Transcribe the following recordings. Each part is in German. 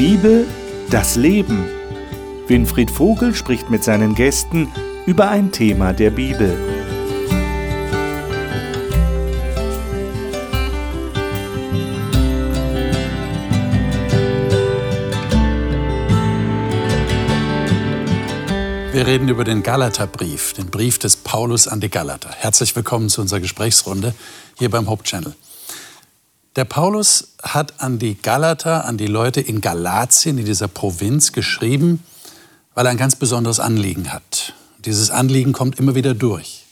Bibel, das Leben. Winfried Vogel spricht mit seinen Gästen über ein Thema der Bibel. Wir reden über den Galaterbrief, den Brief des Paulus an die Galater. Herzlich willkommen zu unserer Gesprächsrunde hier beim Hope Channel. Der Paulus hat an die Galater, an die Leute in Galatien, in dieser Provinz, geschrieben, weil er ein ganz besonderes Anliegen hat. Dieses Anliegen kommt immer wieder durch.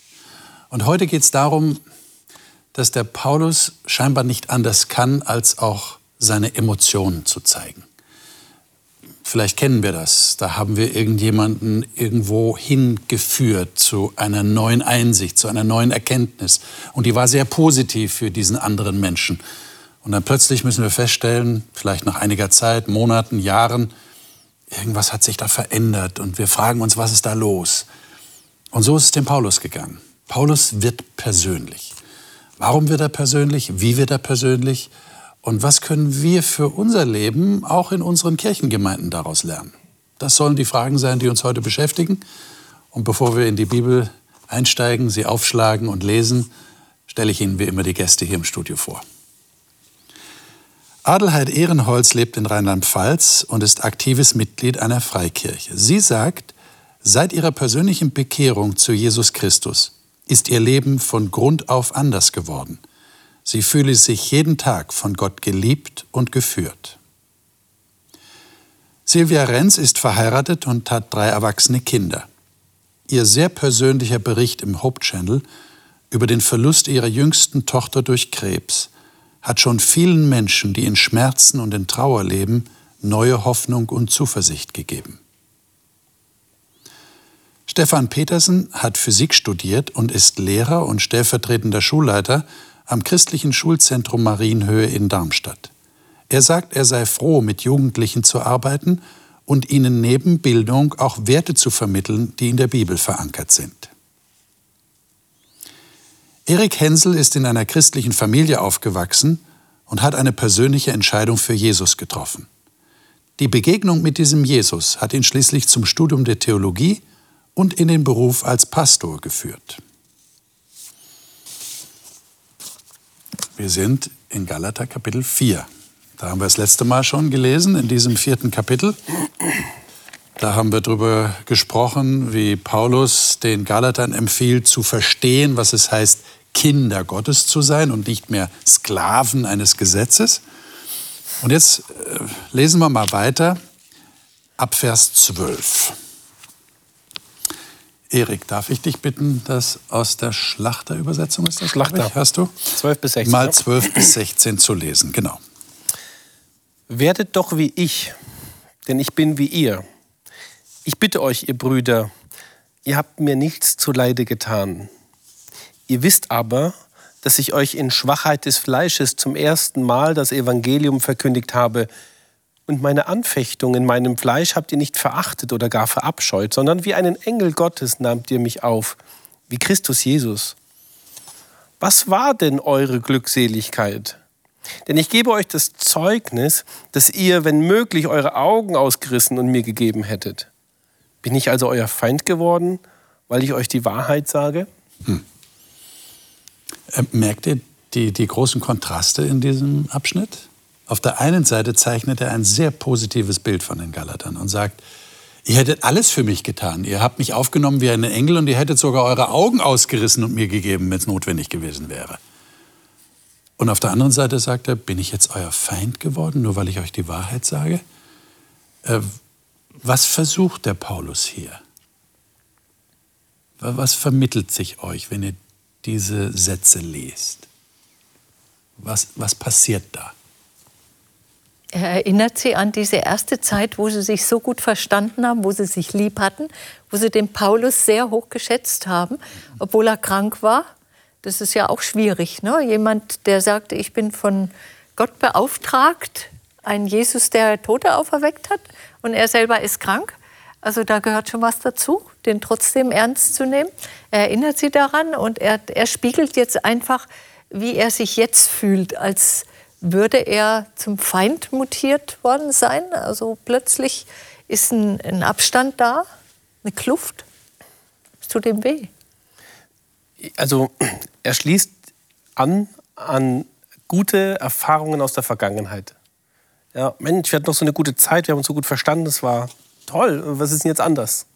Und heute geht es darum, dass der Paulus scheinbar nicht anders kann, als auch seine Emotionen zu zeigen. Vielleicht kennen wir das. Da haben wir irgendjemanden irgendwo hingeführt zu einer neuen Einsicht, zu einer neuen Erkenntnis. Und die war sehr positiv für diesen anderen Menschen. Und dann plötzlich müssen wir feststellen, vielleicht nach einiger Zeit, Monaten, Jahren, irgendwas hat sich da verändert und wir fragen uns, was ist da los? Und so ist es dem Paulus gegangen. Paulus wird persönlich. Warum wird er persönlich? Wie wird er persönlich? Und was können wir für unser Leben auch in unseren Kirchengemeinden daraus lernen? Das sollen die Fragen sein, die uns heute beschäftigen. Und bevor wir in die Bibel einsteigen, sie aufschlagen und lesen, stelle ich Ihnen wie immer die Gäste hier im Studio vor. Adelheid Ehrenholz lebt in Rheinland-Pfalz und ist aktives Mitglied einer Freikirche. Sie sagt, seit ihrer persönlichen Bekehrung zu Jesus Christus ist ihr Leben von Grund auf anders geworden. Sie fühle sich jeden Tag von Gott geliebt und geführt. Silvia Renz ist verheiratet und hat drei erwachsene Kinder. Ihr sehr persönlicher Bericht im Hope Channel über den Verlust ihrer jüngsten Tochter durch Krebs hat schon vielen Menschen, die in Schmerzen und in Trauer leben, neue Hoffnung und Zuversicht gegeben. Stefan Petersen hat Physik studiert und ist Lehrer und stellvertretender Schulleiter am christlichen Schulzentrum Marienhöhe in Darmstadt. Er sagt, er sei froh, mit Jugendlichen zu arbeiten und ihnen neben Bildung auch Werte zu vermitteln, die in der Bibel verankert sind. Erik Hensel ist in einer christlichen Familie aufgewachsen und hat eine persönliche Entscheidung für Jesus getroffen. Die Begegnung mit diesem Jesus hat ihn schließlich zum Studium der Theologie und in den Beruf als Pastor geführt. Wir sind in Galater Kapitel 4. Da haben wir das letzte Mal schon gelesen, in diesem vierten Kapitel. Da haben wir darüber gesprochen, wie Paulus den Galatern empfiehlt, zu verstehen, was es heißt, Kinder Gottes zu sein und nicht mehr Sklaven eines Gesetzes. Und jetzt äh, lesen wir mal weiter ab Vers 12. Erik, darf ich dich bitten, das aus der Schlachterübersetzung ist das? Schlachter. Hast du? 12 bis 16. Mal 12 bis 16 zu lesen, genau. Werdet doch wie ich, denn ich bin wie ihr. Ich bitte euch, ihr Brüder, ihr habt mir nichts zuleide getan. Ihr wisst aber, dass ich euch in Schwachheit des Fleisches zum ersten Mal das Evangelium verkündigt habe. Und meine Anfechtung in meinem Fleisch habt ihr nicht verachtet oder gar verabscheut, sondern wie einen Engel Gottes nahmt ihr mich auf, wie Christus Jesus. Was war denn eure Glückseligkeit? Denn ich gebe euch das Zeugnis, dass ihr, wenn möglich, eure Augen ausgerissen und mir gegeben hättet. Bin ich also euer Feind geworden, weil ich euch die Wahrheit sage? Hm. Äh, merkt ihr die, die großen Kontraste in diesem Abschnitt? Auf der einen Seite zeichnet er ein sehr positives Bild von den Galatern und sagt, ihr hättet alles für mich getan. Ihr habt mich aufgenommen wie einen Engel und ihr hättet sogar eure Augen ausgerissen und mir gegeben, wenn es notwendig gewesen wäre. Und auf der anderen Seite sagt er, bin ich jetzt euer Feind geworden, nur weil ich euch die Wahrheit sage? Äh, was versucht der Paulus hier? Was vermittelt sich euch, wenn ihr diese Sätze liest? Was, was passiert da? Er erinnert sie an diese erste Zeit, wo sie sich so gut verstanden haben, wo sie sich lieb hatten, wo sie den Paulus sehr hoch geschätzt haben, obwohl er krank war. Das ist ja auch schwierig. Ne? Jemand, der sagt, ich bin von Gott beauftragt, ein Jesus, der Tote auferweckt hat, und er selber ist krank. Also da gehört schon was dazu, den trotzdem ernst zu nehmen. Er erinnert sie daran und er, er spiegelt jetzt einfach, wie er sich jetzt fühlt als würde er zum Feind mutiert worden sein? Also plötzlich ist ein, ein Abstand da, eine Kluft. Es tut ihm weh. Also er schließt an an gute Erfahrungen aus der Vergangenheit. Ja, Mensch, wir hatten noch so eine gute Zeit, wir haben uns so gut verstanden, das war toll. Was ist denn jetzt anders?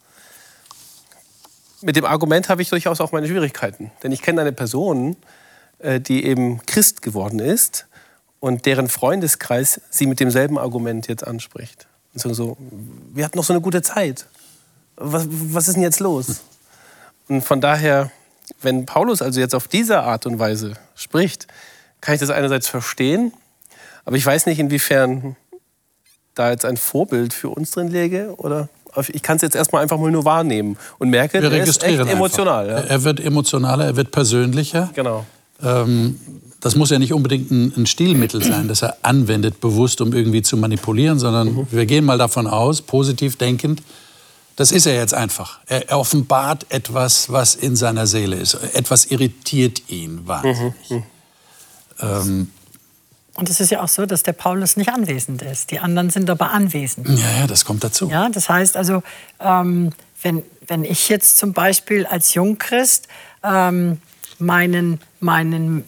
Mit dem Argument habe ich durchaus auch meine Schwierigkeiten. Denn ich kenne eine Person, äh, die eben Christ geworden ist und deren Freundeskreis sie mit demselben Argument jetzt anspricht. Und sagen so, wir hatten noch so eine gute Zeit. Was, was ist denn jetzt los? Und von daher, wenn Paulus also jetzt auf diese Art und Weise spricht, kann ich das einerseits verstehen, aber ich weiß nicht, inwiefern da jetzt ein Vorbild für uns drin läge oder ich kann es jetzt erstmal einfach mal nur wahrnehmen und merke, Wir er ist echt emotional. Ja. Er wird emotionaler, er wird persönlicher. Genau. Ähm, das muss ja nicht unbedingt ein, ein, Stilmittel sein, das er anwendet, bewusst, um irgendwie zu manipulieren, sondern mhm. wir gehen mal davon aus, positiv denkend, das ist er jetzt einfach. Er, er, offenbart etwas, was in seiner Seele ist. Etwas irritiert ihn wahnsinnig. Mhm. mhm. Ähm, und es ist ja auch so, dass der Paulus nicht anwesend ist. Die anderen sind aber anwesend. Ja, ja, das kommt dazu. Ja, das heißt also, ähm, wenn, wenn ich jetzt zum Beispiel als Jungchrist ähm, meinen, meinen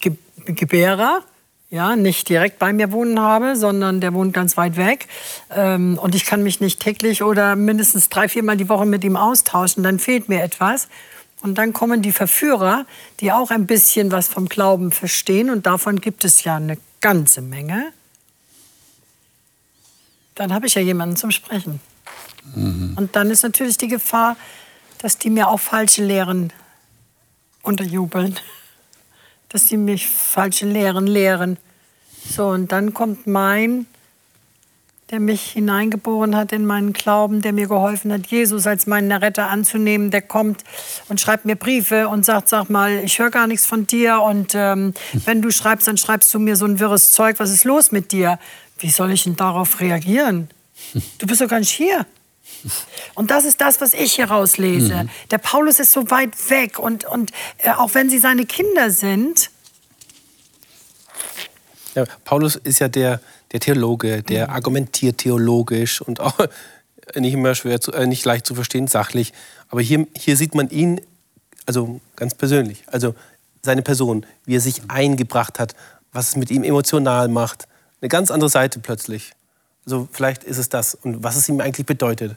Ge Gebärer ja, nicht direkt bei mir wohnen habe, sondern der wohnt ganz weit weg. Ähm, und ich kann mich nicht täglich oder mindestens drei, viermal die Woche mit ihm austauschen, dann fehlt mir etwas. Und dann kommen die Verführer, die auch ein bisschen was vom Glauben verstehen. Und davon gibt es ja eine ganze Menge. Dann habe ich ja jemanden zum Sprechen. Mhm. Und dann ist natürlich die Gefahr, dass die mir auch falsche Lehren unterjubeln, dass die mich falsche Lehren lehren. So, und dann kommt mein, der mich hineingeboren hat in meinen Glauben, der mir geholfen hat, Jesus als meinen Retter anzunehmen, der kommt und schreibt mir Briefe und sagt, sag mal, ich höre gar nichts von dir und ähm, wenn du schreibst, dann schreibst du mir so ein wirres Zeug, was ist los mit dir? Wie soll ich denn darauf reagieren? Du bist doch gar nicht hier. Und das ist das, was ich hier rauslese. Mhm. Der Paulus ist so weit weg und, und äh, auch wenn sie seine Kinder sind. Ja, Paulus ist ja der, der Theologe, der mhm. argumentiert theologisch und auch nicht immer schwer, zu, äh, nicht leicht zu verstehen, sachlich. Aber hier, hier sieht man ihn, also ganz persönlich, also seine Person, wie er sich eingebracht hat, was es mit ihm emotional macht. Eine ganz andere Seite plötzlich. Also vielleicht ist es das und was es ihm eigentlich bedeutet.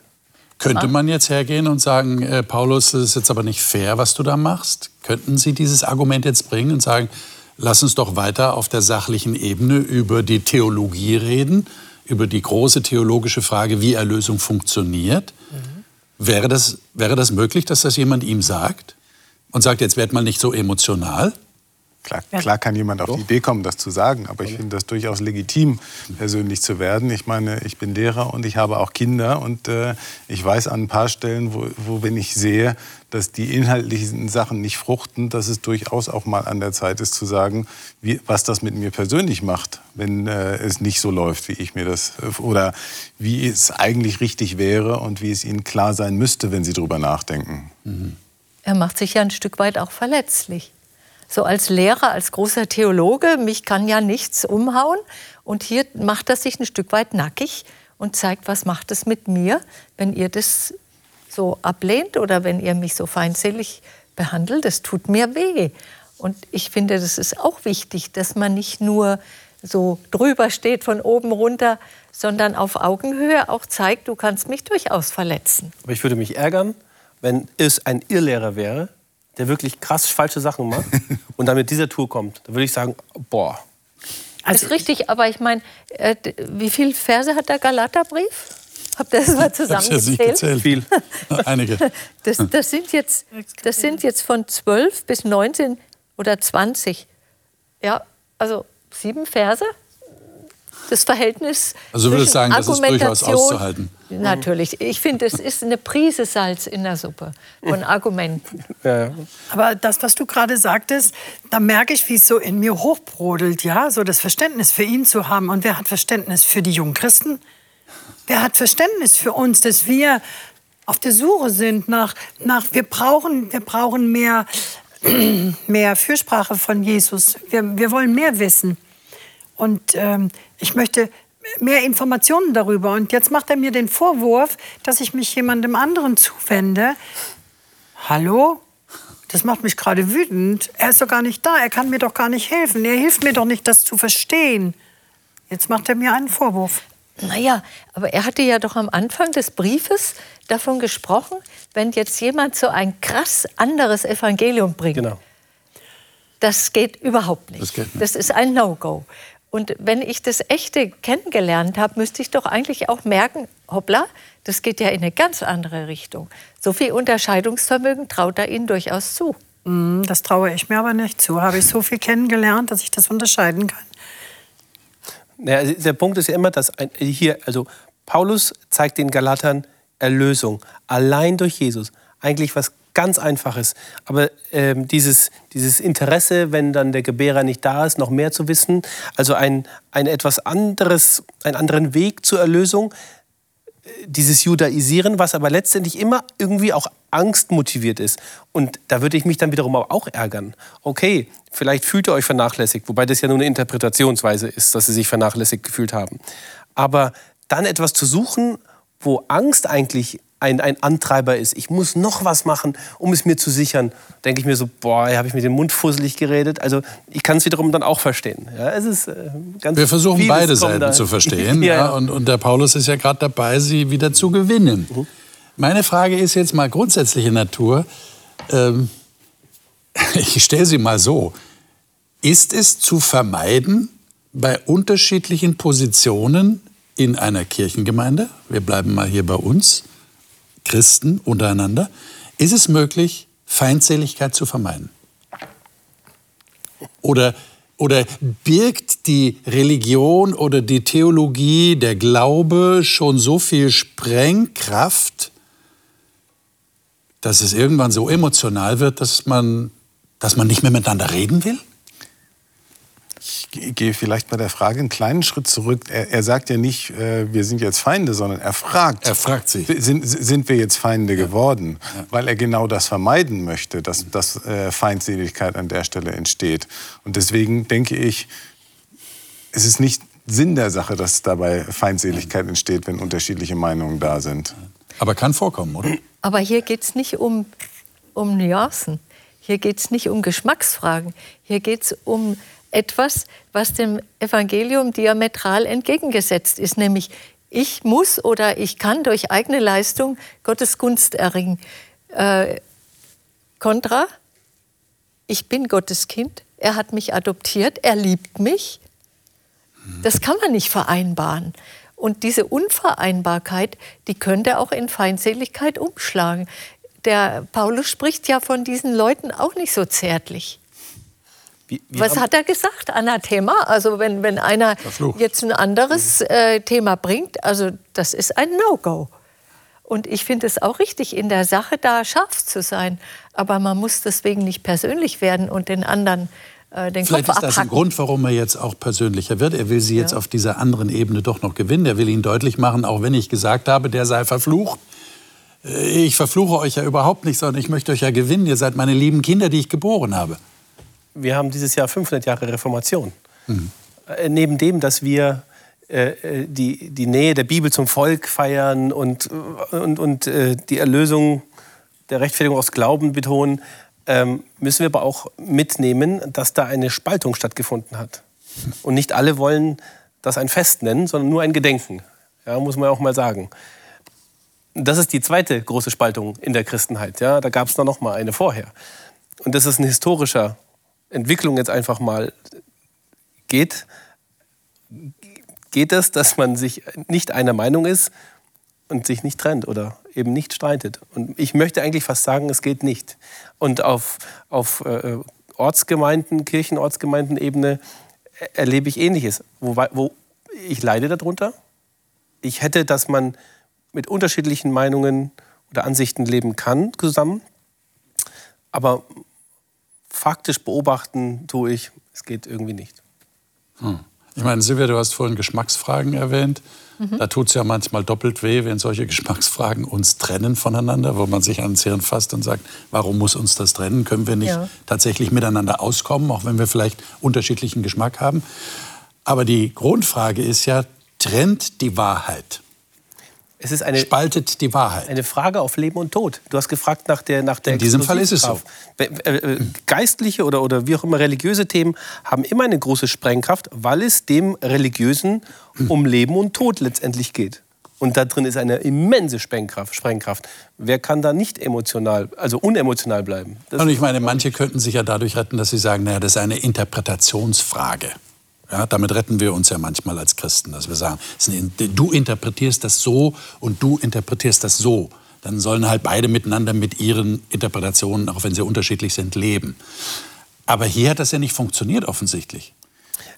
Könnte man jetzt hergehen und sagen, äh, Paulus, das ist jetzt aber nicht fair, was du da machst? Könnten Sie dieses Argument jetzt bringen und sagen, lass uns doch weiter auf der sachlichen Ebene über die Theologie reden, über die große theologische Frage, wie Erlösung funktioniert? Mhm. Wäre, das, wäre das möglich, dass das jemand ihm sagt? Und sagt, jetzt werd mal nicht so emotional? Klar, klar kann jemand auf die Idee kommen, das zu sagen, aber ich finde das durchaus legitim, persönlich zu werden. Ich meine, ich bin Lehrer und ich habe auch Kinder und äh, ich weiß an ein paar Stellen, wo, wo, wenn ich sehe, dass die inhaltlichen Sachen nicht fruchten, dass es durchaus auch mal an der Zeit ist zu sagen, wie, was das mit mir persönlich macht, wenn äh, es nicht so läuft, wie ich mir das oder wie es eigentlich richtig wäre und wie es ihnen klar sein müsste, wenn sie darüber nachdenken. Mhm. Er macht sich ja ein Stück weit auch verletzlich so als Lehrer, als großer Theologe, mich kann ja nichts umhauen. Und hier macht er sich ein Stück weit nackig und zeigt, was macht es mit mir, wenn ihr das so ablehnt oder wenn ihr mich so feindselig behandelt. Das tut mir weh. Und ich finde, das ist auch wichtig, dass man nicht nur so drüber steht von oben runter, sondern auf Augenhöhe auch zeigt, du kannst mich durchaus verletzen. Aber ich würde mich ärgern, wenn es ein Irrlehrer wäre, der wirklich krass falsche Sachen macht und dann mit dieser Tour kommt, dann würde ich sagen, boah. Also ist richtig, aber ich meine, äh, wie viele Verse hat der Galaterbrief? Habt ihr das mal zusammengezählt? Ja Viel. Einige. Das, das, sind jetzt, das sind jetzt von 12 bis 19 oder 20. Ja, also sieben Verse das Verhältnis. Also würde ich sagen, das ist durchaus auszuhalten. Natürlich. Ich finde, es ist eine Prise Salz in der Suppe von Argumenten. Ja. Aber das, was du gerade sagtest, da merke ich, wie es so in mir hochbrodelt, ja, so das Verständnis für ihn zu haben. Und wer hat Verständnis für die jungen Christen? Wer hat Verständnis für uns, dass wir auf der Suche sind nach, nach wir brauchen, wir brauchen mehr, mehr Fürsprache von Jesus. Wir, wir wollen mehr wissen. Und ähm, ich möchte mehr Informationen darüber. Und jetzt macht er mir den Vorwurf, dass ich mich jemandem anderen zuwende. Hallo? Das macht mich gerade wütend. Er ist doch gar nicht da. Er kann mir doch gar nicht helfen. Er hilft mir doch nicht, das zu verstehen. Jetzt macht er mir einen Vorwurf. Naja, aber er hatte ja doch am Anfang des Briefes davon gesprochen, wenn jetzt jemand so ein krass anderes Evangelium bringt. Genau. Das geht überhaupt nicht. Das geht nicht. Das ist ein No-Go. Und wenn ich das Echte kennengelernt habe, müsste ich doch eigentlich auch merken, hoppla, das geht ja in eine ganz andere Richtung. So viel Unterscheidungsvermögen traut er ihnen durchaus zu. Hm, Das traue ich mir aber nicht zu. Habe ich so viel kennengelernt, dass ich das unterscheiden kann. Ja, also der Punkt ist ja immer, dass hier, also Paulus zeigt den Galatern Erlösung allein durch Jesus. Eigentlich was ganz Einfaches. Aber ähm, dieses, dieses Interesse, wenn dann der Gebärer nicht da ist, noch mehr zu wissen, also ein, ein etwas anderes, einen anderen Weg zur Erlösung, äh, dieses Judaisieren, was aber letztendlich immer irgendwie auch angstmotiviert ist. Und da würde ich mich dann wiederum auch ärgern. Okay, vielleicht fühlt ihr euch vernachlässigt, wobei das ja nur eine Interpretationsweise ist, dass sie sich vernachlässigt gefühlt haben. Aber dann etwas zu suchen, wo Angst eigentlich ein, ein Antreiber ist. Ich muss noch was machen, um es mir zu sichern. Denke ich mir so, boah, habe ich mit dem Mund fusselig geredet. Also ich kann es wiederum dann auch verstehen. Ja, es ist, äh, ganz Wir versuchen beide Seiten da- zu verstehen. ja, ja. und, und der Paulus ist ja gerade dabei, sie wieder zu gewinnen. Mhm. Meine Frage ist jetzt mal grundsätzliche Natur. Ähm, ich stelle sie mal so. Ist es zu vermeiden, bei unterschiedlichen Positionen in einer Kirchengemeinde, wir bleiben mal hier bei uns, Christen untereinander, ist es möglich, Feindseligkeit zu vermeiden? Oder, oder birgt die Religion oder die Theologie, der Glaube schon so viel Sprengkraft, dass es irgendwann so emotional wird, dass man, dass man nicht mehr miteinander reden will? Ich ge- gehe vielleicht bei der Frage einen kleinen Schritt zurück. Er, er sagt ja nicht, äh, wir sind jetzt Feinde, sondern er fragt. Er fragt sie. Sind, sind wir jetzt Feinde geworden? Weil er genau das vermeiden möchte, dass, dass äh, Feindseligkeit an der Stelle entsteht. Und deswegen denke ich, es ist nicht Sinn der Sache, dass dabei Feindseligkeit entsteht, wenn unterschiedliche Meinungen da sind. Aber kann vorkommen, oder? Aber hier geht es nicht um, um Nuancen. Hier geht es nicht um Geschmacksfragen. Hier geht es um etwas, was dem Evangelium diametral entgegengesetzt ist, nämlich ich muss oder ich kann durch eigene Leistung Gottes Gunst erringen. Äh, Kontra, ich bin Gottes Kind, er hat mich adoptiert, er liebt mich. Das kann man nicht vereinbaren. Und diese Unvereinbarkeit, die könnte auch in Feindseligkeit umschlagen. Der Paulus spricht ja von diesen Leuten auch nicht so zärtlich. Wie, wie Was hat er gesagt? Anathema? Also wenn, wenn einer Verflucht. jetzt ein anderes äh, Thema bringt, also das ist ein No-Go. Und ich finde es auch richtig, in der Sache da scharf zu sein. Aber man muss deswegen nicht persönlich werden und den anderen äh, den Vielleicht Kopf ist das ein abhacken. Grund, warum er jetzt auch persönlicher wird. Er will sie jetzt auf dieser anderen Ebene doch noch gewinnen. Er will ihnen deutlich machen, auch wenn ich gesagt habe, der sei verflucht. Äh, Ich verfluche euch ja überhaupt nicht, sondern ich möchte euch ja gewinnen. Ihr seid meine lieben Kinder, die ich geboren habe. Wir haben dieses Jahr 500 Jahre Reformation. Äh, neben dem, dass wir äh, äh, die, die Nähe der Bibel zum Volk feiern und, und, und die Erlösung der Rechtfertigung aus Glauben betonen, ähm, müssen wir aber auch mitnehmen, dass da eine Spaltung stattgefunden hat. Und nicht alle wollen das ein Fest nennen, sondern nur ein Gedenken. Ja, muss man auch mal sagen. Das ist die zweite große Spaltung in der Christenheit. Ja, da gab es noch mal eine vorher. Und das ist ein historischer Entwicklung jetzt einfach mal geht, geht es, dass man sich nicht einer Meinung ist und sich nicht trennt oder eben nicht streitet. Und ich möchte eigentlich fast sagen, es geht nicht. Und auf, auf äh, Ortsgemeinden, Kirchenortsgemeindenebene äh, erlebe ich Ähnliches, wo, wo ich leide darunter. Ich hätte, dass man mit unterschiedlichen Meinungen oder Ansichten leben kann zusammen. Aber faktisch beobachten tue ich, es geht irgendwie nicht. Ich meine, Silvia, du hast vorhin Geschmacksfragen erwähnt. Da tut es ja manchmal doppelt weh, wenn solche Geschmacksfragen uns trennen voneinander, wo man sich ans Hirn fasst und sagt, warum muss uns das trennen? Können wir nicht Ja. tatsächlich miteinander auskommen, auch wenn wir vielleicht unterschiedlichen Geschmack haben? Aber die Grundfrage ist ja, trennt die Wahrheit? Es ist eine, spaltet die Wahrheit. Eine Frage auf Leben und Tod. Du hast gefragt nach der nach der In diesem Fall ist es so. Äh, geistliche oder, oder wie auch immer religiöse Themen haben immer eine große Sprengkraft, weil es dem Religiösen um Leben und Tod letztendlich geht. Und da drin ist eine immense Sprengkraft. Sprengkraft. Wer kann da nicht emotional, also unemotional bleiben? Das und ich meine, manche könnten sich ja dadurch retten, dass sie sagen, naja, das ist eine Interpretationsfrage. Ja, damit retten wir uns ja manchmal als Christen, dass wir sagen, du interpretierst das so und du interpretierst das so. Dann sollen halt beide miteinander mit ihren Interpretationen, auch wenn sie unterschiedlich sind, leben. Aber hier hat das ja nicht funktioniert offensichtlich.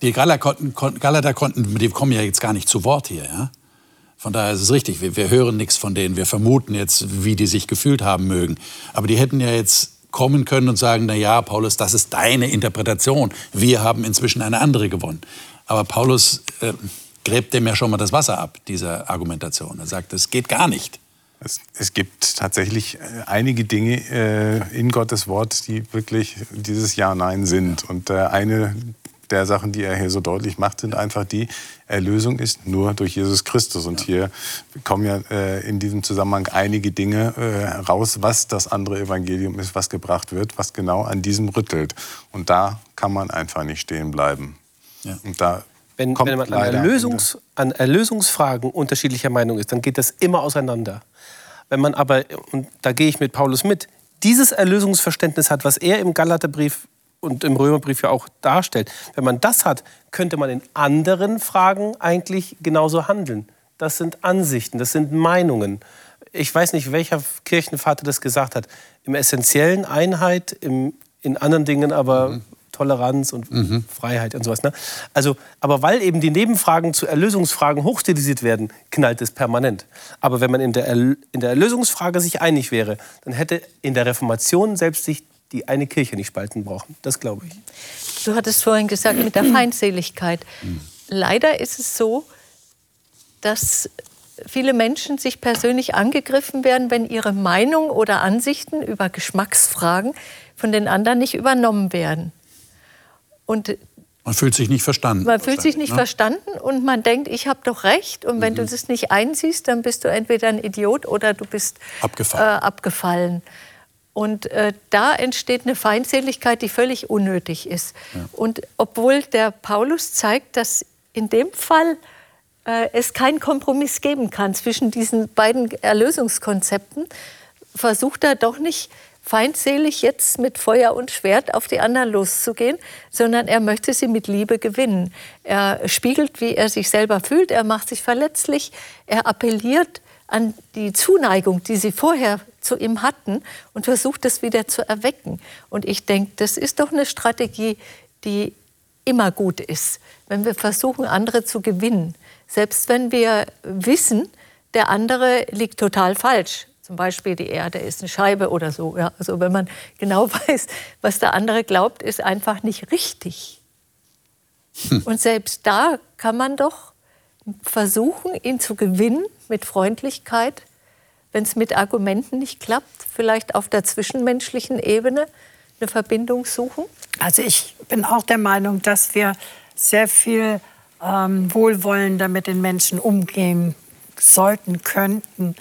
Die Galater konnten, konnten, die kommen ja jetzt gar nicht zu Wort hier. Ja? Von daher ist es richtig, wir, wir hören nichts von denen, wir vermuten jetzt, wie die sich gefühlt haben mögen. Aber die hätten ja jetzt kommen können und sagen, na ja, Paulus, das ist deine Interpretation. Wir haben inzwischen eine andere gewonnen. Aber Paulus äh, gräbt dem ja schon mal das Wasser ab, dieser Argumentation. Er sagt, es geht gar nicht. Es, es, gibt tatsächlich äh, einige Dinge äh, in Gottes Wort, die wirklich dieses Ja-Nein sind. Und äh, eine der Sachen, die er hier so deutlich macht, sind einfach die, Erlösung ist nur durch Jesus Christus. Und hier kommen ja äh, in diesem Zusammenhang einige Dinge äh, raus, was das andere Evangelium ist, was gebracht wird, was genau an diesem rüttelt. Und da kann man einfach nicht stehen bleiben. Ja. Und da wenn, wenn man an, Erlösungs, an Erlösungsfragen unterschiedlicher Meinung ist, dann geht das immer auseinander. Wenn man aber, und da gehe ich mit Paulus mit, dieses Erlösungsverständnis hat, was er im Galaterbrief und im Römerbrief ja auch darstellt. Wenn man das hat, könnte man in anderen Fragen eigentlich genauso handeln. Das sind Ansichten, das sind Meinungen. Ich weiß nicht, welcher Kirchenvater das gesagt hat. Im Essentiellen Einheit, im, in anderen Dingen aber mhm. Toleranz und mhm. Freiheit und sowas. Ne? Also, aber weil eben die Nebenfragen zu Erlösungsfragen hochstilisiert werden, knallt es permanent. Aber wenn man in der, in der Erlösungsfrage sich einig wäre, dann hätte in der Reformation selbst sich die eine Kirche nicht spalten brauchen. Das glaube ich. Du hattest vorhin gesagt, mit der Feindseligkeit. Leider ist es so, dass viele Menschen sich persönlich angegriffen werden, wenn ihre Meinung oder Ansichten über Geschmacksfragen von den anderen nicht übernommen werden. Und man fühlt sich nicht verstanden. Man fühlt sich nicht ne? verstanden und man denkt, ich habe doch recht. Und wenn mhm. du das nicht einsiehst, dann bist du entweder ein Idiot oder du bist abgefallen. Äh, abgefallen. Und äh, da entsteht eine Feindseligkeit, die völlig unnötig ist. Ja. Und obwohl der Paulus zeigt, dass in dem Fall äh, es keinen Kompromiss geben kann zwischen diesen beiden Erlösungskonzepten, versucht er doch nicht feindselig jetzt mit Feuer und Schwert auf die anderen loszugehen, sondern er möchte sie mit Liebe gewinnen. Er spiegelt, wie er sich selber fühlt, er macht sich verletzlich, er appelliert an die Zuneigung, die sie vorher zu ihm hatten und versucht, das wieder zu erwecken. Und ich denke, das ist doch eine Strategie, die immer gut ist, wenn wir versuchen, andere zu gewinnen. Selbst wenn wir wissen, der andere liegt total falsch. Zum Beispiel die Erde ist eine Scheibe oder so. Ja, also wenn man genau weiß, was der andere glaubt, ist einfach nicht richtig. Hm. Und selbst da kann man doch versuchen, ihn zu gewinnen mit Freundlichkeit, wenn es mit Argumenten nicht klappt, vielleicht auf der zwischenmenschlichen Ebene eine Verbindung suchen? Also ich bin auch der Meinung, dass wir sehr viel ähm, wohlwollender mit den Menschen umgehen sollten, könnten.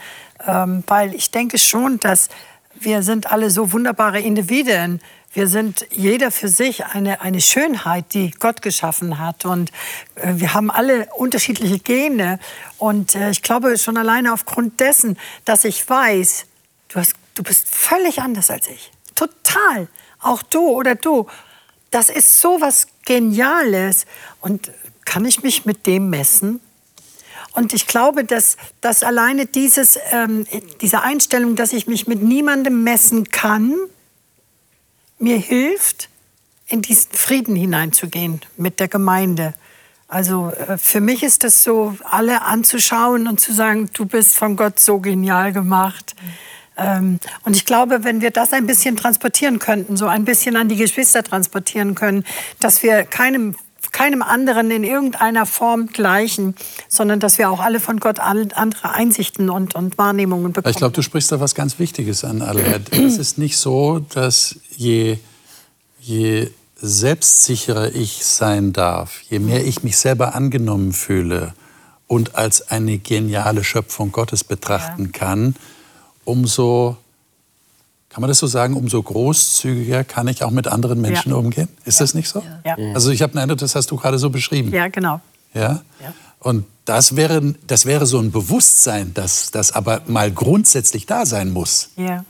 Ähm, weil ich denke schon, dass wir sind alle so wunderbare Individuen wir sind jeder für sich eine, eine Schönheit, die Gott geschaffen hat. Und äh, wir haben alle unterschiedliche Gene. Und äh, ich glaube schon alleine aufgrund dessen, dass ich weiß, du, hast, du bist völlig anders als ich. Total. Auch du oder du. Das ist so was Geniales. Und kann ich mich mit dem messen? Und ich glaube, dass, dass alleine dieses, ähm, diese Einstellung, dass ich mich mit niemandem messen kann, mir hilft, in diesen Frieden hineinzugehen mit der Gemeinde. Also äh, für mich ist das so, alle anzuschauen und zu sagen, du bist von Gott so genial gemacht. Mhm. Und ich glaube, wenn wir das ein bisschen transportieren könnten, so ein bisschen an die Geschwister transportieren können, dass wir keinem keinem anderen in irgendeiner Form gleichen, sondern dass wir auch alle von Gott andere Einsichten und, und Wahrnehmungen bekommen. Ich glaube, du sprichst da was ganz Wichtiges an, Albert. es ist nicht so, dass je, je selbstsicherer ich sein darf, je mehr ich mich selber angenommen fühle und als eine geniale Schöpfung Gottes betrachten ja. kann, umso, kann man das so sagen, umso großzügiger kann ich auch mit anderen Menschen ja. umgehen. Ist ja. das nicht so? Ja. Also ich habe den Eindruck, das hast du gerade so beschrieben. Ja, genau. Ja? Und das wäre, das wäre so ein Bewusstsein, dass das aber mal grundsätzlich da sein muss. Ja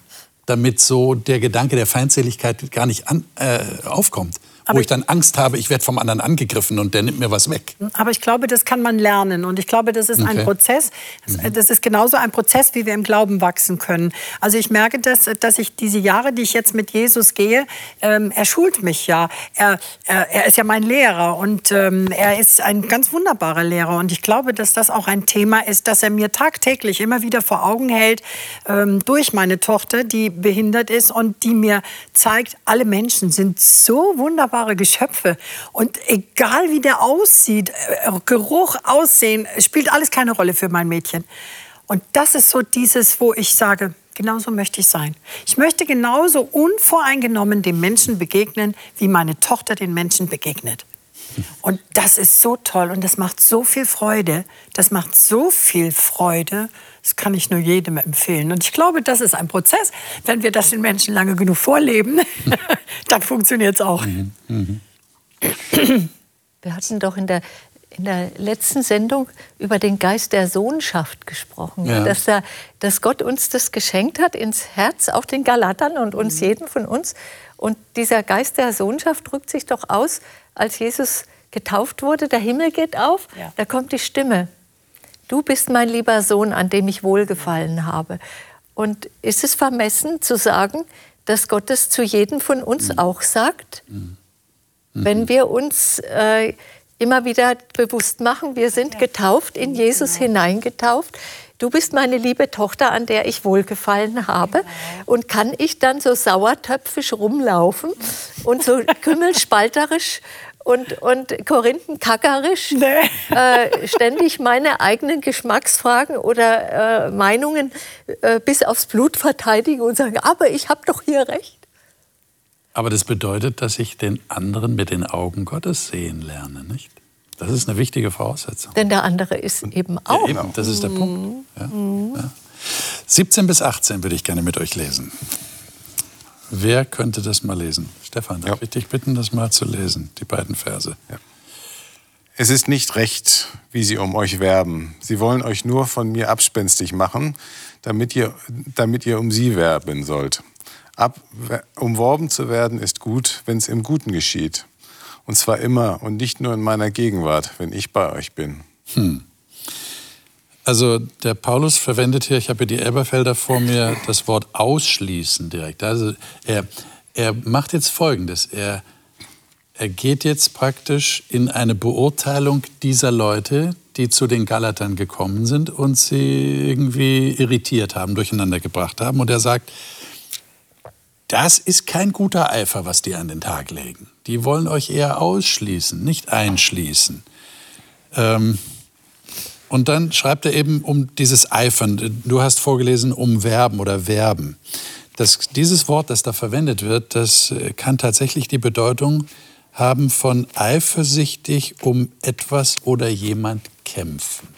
damit so der Gedanke der Feindseligkeit gar nicht an, äh, aufkommt. Aber wo ich dann Angst habe, ich werde vom anderen angegriffen und der nimmt mir was weg. Aber ich glaube, das kann man lernen. Und ich glaube, das ist okay. ein Prozess. Mhm. Das ist genauso ein Prozess, wie wir im Glauben wachsen können. Also ich merke, dass, dass ich diese Jahre, die ich jetzt mit Jesus gehe, ähm, er schult mich ja. Er, er, er, ist ja mein Lehrer und ähm, er ist ein ganz wunderbarer Lehrer. Und ich glaube, dass das auch ein Thema ist, das er mir tagtäglich immer wieder vor Augen hält, ähm, durch meine Tochter, die behindert ist und die mir zeigt, alle Menschen sind so wunderbar wunderbare Geschöpfe. Und egal wie der aussieht, äh, Geruch, Aussehen, spielt alles keine Rolle für mein Mädchen. Und das ist so dieses, wo ich sage, genauso möchte ich sein. Ich möchte genauso unvoreingenommen dem Menschen begegnen, wie meine Tochter den Menschen begegnet. Und das ist so toll und das macht so viel Freude. Das macht so viel Freude. Das kann ich nur jedem empfehlen. Und ich glaube, das ist ein Prozess. Wenn wir das den Menschen lange genug vorleben, dann funktioniert es auch. Mhm. Mhm. Wir hatten doch in der, in der letzten Sendung über den Geist der Sohnschaft gesprochen. Ja. Dass, der, dass Gott uns das geschenkt hat ins Herz, auch den Galatern und uns, mhm. jeden von uns. Und dieser Geist der Sohnschaft drückt sich doch aus, als Jesus getauft wurde, der Himmel geht auf, ja. da kommt die Stimme. Du bist mein lieber Sohn, an dem ich wohlgefallen habe. Und ist es vermessen zu sagen, dass Gott es zu jedem von uns mhm. auch sagt? Mhm. Mhm. Wenn wir uns äh, immer wieder bewusst machen, wir sind ja. getauft, in Jesus genau. hineingetauft. Du bist meine liebe Tochter, an der ich wohlgefallen habe. Genau. Und kann ich dann so sauertöpfisch rumlaufen und so kümmelspalterisch und, und korinthenkackerisch nee. äh, ständig meine eigenen Geschmacksfragen oder äh, Meinungen äh, bis aufs Blut verteidigen und sagen, aber ich habe doch hier recht. Aber das bedeutet, dass ich den anderen mit den Augen Gottes sehen lerne, nicht? Das ist eine wichtige Voraussetzung. Denn der andere ist eben auch. Ja, eben, das ist der Punkt. Ja, ja. 17 bis 18 würde ich gerne mit euch lesen. Wer könnte das mal lesen? Stefan, darf ja. ich dich bitten, das mal zu lesen, die beiden Verse? Ja. Es ist nicht recht, wie sie um euch werben. Sie wollen euch nur von mir abspenstig machen, damit ihr, damit ihr um sie werben sollt. Ab, umworben zu werden ist gut, wenn es im Guten geschieht. Und zwar immer und nicht nur in meiner Gegenwart, wenn ich bei euch bin. Hm. Also der Paulus verwendet hier, ich habe hier die Elberfelder vor mir, das Wort ausschließen direkt. Also er, er macht jetzt Folgendes. Er, er geht jetzt praktisch in eine Beurteilung dieser Leute, die zu den Galatern gekommen sind und sie irgendwie irritiert haben, durcheinander gebracht haben. Und er sagt, das ist kein guter Eifer, was die an den Tag legen. Die wollen euch eher ausschließen, nicht einschließen. Ähm, und dann schreibt er eben um dieses Eifern. Du hast vorgelesen, um Verben oder Verben. Das, dieses Wort, das da verwendet wird, das äh, kann tatsächlich die Bedeutung haben von eifersüchtig um etwas oder jemand kämpfen.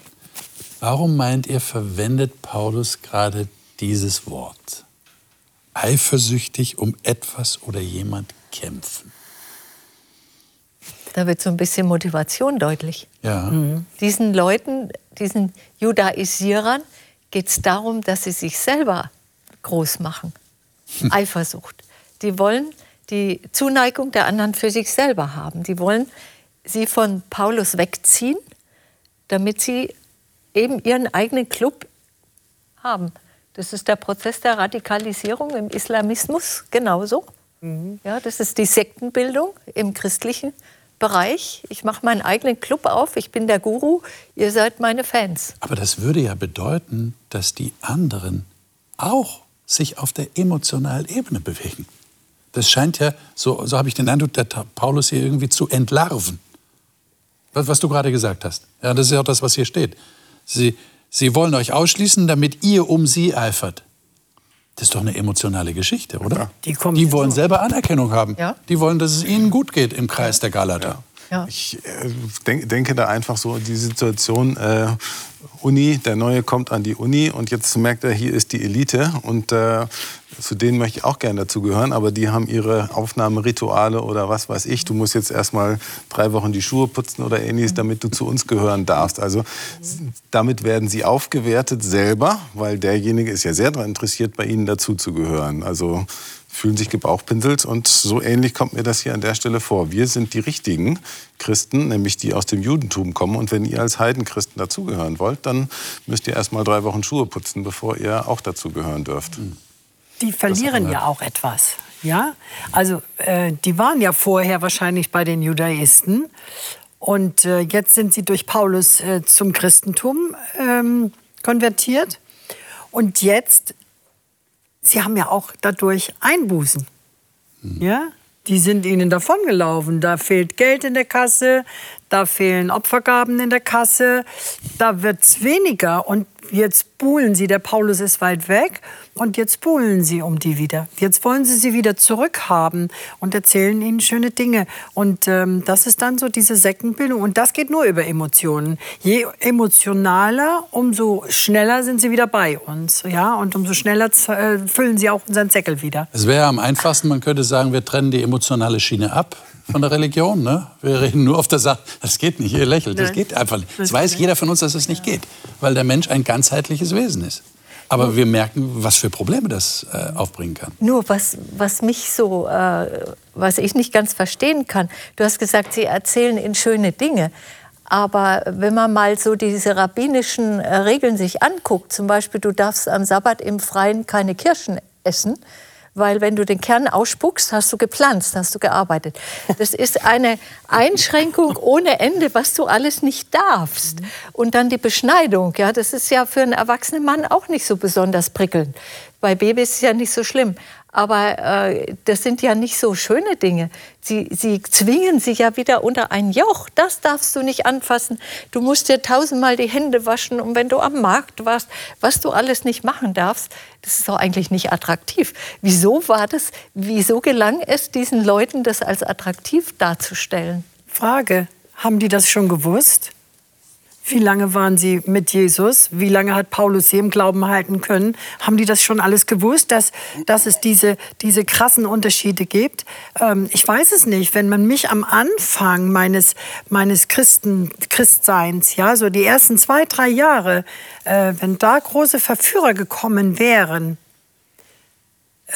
Warum meint ihr, verwendet Paulus gerade dieses Wort? Eifersüchtig um etwas oder jemand kämpfen. Da wird so ein bisschen Motivation deutlich. Ja. Mhm. Diesen Leuten, diesen Judaisierern, geht es darum, dass sie sich selber groß machen. Hm. Eifersucht. Die wollen die Zuneigung der anderen für sich selber haben. Die wollen sie von Paulus wegziehen, damit sie eben ihren eigenen Club haben. Das ist der Prozess der Radikalisierung im Islamismus genauso. Mhm. Ja, das ist die Sektenbildung im christlichen Bereich. Ich mache meinen eigenen Club auf. Ich bin der Guru. Ihr seid meine Fans. Aber das würde ja bedeuten, dass die anderen auch sich auf der emotionalen Ebene bewegen. Das scheint ja, so, so habe ich den Eindruck, der Paulus hier irgendwie zu entlarven. Was, was du gerade gesagt hast. Ja, das ist ja auch das, was hier steht. Sie, sie wollen euch ausschließen, damit ihr um sie eifert. Das ist doch eine emotionale Geschichte, oder? Die kommen die jetzt wollen selber Anerkennung haben. Ja. Die wollen, dass es ihnen gut geht im Kreis der Galater. Ja. Ich äh, denk, denke da einfach so die Situation, äh, Uni, der Neue kommt an die Uni und jetzt merkt er, hier ist die Elite und äh, zu denen möchte ich auch gerne dazugehören, aber die haben ihre Aufnahmerituale oder was weiß ich. Du musst jetzt erstmal drei Wochen die Schuhe putzen oder ähnliches, damit du zu uns gehören darfst. Also damit werden sie aufgewertet selber, weil derjenige ist ja sehr daran interessiert, bei ihnen dazuzugehören. Also fühlen sich gebauchpinselt und so ähnlich kommt mir das hier an der Stelle vor. Wir sind die richtigen Christen, nämlich die aus dem Judentum kommen und wenn ihr als Heidenchristen dazugehören wollt, dann müsst ihr erst mal drei Wochen Schuhe putzen, bevor ihr auch dazugehören dürft. Die verlieren ja auch etwas. Ja, also äh, die waren ja vorher wahrscheinlich bei den Judaisten und äh, jetzt sind sie durch Paulus äh, zum Christentum ähm, konvertiert und jetzt, sie haben ja auch dadurch Einbußen. Ja, die sind ihnen davongelaufen. Da fehlt Geld in der Kasse, da fehlen Opfergaben in der Kasse, da wird's weniger. Und jetzt buhlen sie, der Paulus ist weit weg, und jetzt buhlen sie um die wieder. Jetzt wollen sie sie wieder zurückhaben und erzählen ihnen schöne Dinge. Und ähm, das ist dann so diese Sektenbildung. Und das geht nur über Emotionen. Je emotionaler, umso schneller sind sie wieder bei uns. Ja? Und umso schneller äh, füllen sie auch unseren Säckel wieder. Es wäre am einfachsten, man könnte sagen, wir trennen die emotionale Schiene ab von der Religion. Ne? Wir reden nur auf der Sache. Das geht nicht, ihr lächelt. Das Nein. geht einfach nicht. Das Das weiß jeder von uns, dass es nicht geht, weil der Mensch ein ganzheitliches Wesen ist. Aber wir merken, was für Probleme das äh, aufbringen kann. Nur was, was mich so, äh, was ich nicht ganz verstehen kann, du hast gesagt, sie erzählen in schöne Dinge. Aber wenn man mal so diese rabbinischen äh, Regeln sich anguckt, zum Beispiel, du darfst am Sabbat im Freien keine Kirschen essen, weil wenn du den Kern ausspuckst, hast du gepflanzt, hast du gearbeitet. Das ist eine Einschränkung ohne Ende, was du alles nicht darfst. Und dann die Beschneidung, ja, das ist ja für einen erwachsenen Mann auch nicht so besonders prickelnd. Bei Babys ist es ja nicht so schlimm. Aber äh, das sind ja nicht so schöne Dinge. Sie, sie zwingen sich ja wieder unter ein Joch. Das darfst du nicht anfassen. Du musst dir tausendmal die Hände waschen. Und wenn du am Markt warst, was du alles nicht machen darfst, das ist doch eigentlich nicht attraktiv. Wieso war das? Wieso gelang es diesen Leuten, das als attraktiv darzustellen? Frage, haben die das schon gewusst? Wie lange waren sie mit Jesus? Wie lange hat Paulus sie im Glauben halten können? Haben die das schon alles gewusst, dass, dass es diese, diese krassen Unterschiede gibt? Ähm, ich weiß es nicht. Wenn man mich am Anfang meines, meines Christen, Christseins, ja, so die ersten zwei, drei Jahre, äh, wenn da große Verführer gekommen wären,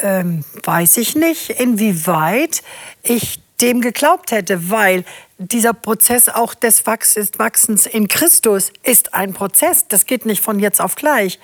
ähm, weiß ich nicht, inwieweit ich dem geglaubt hätte, weil dieser Prozess auch des Wachs- Wachsens in Christus ist ein Prozess. Das geht nicht von jetzt auf gleich.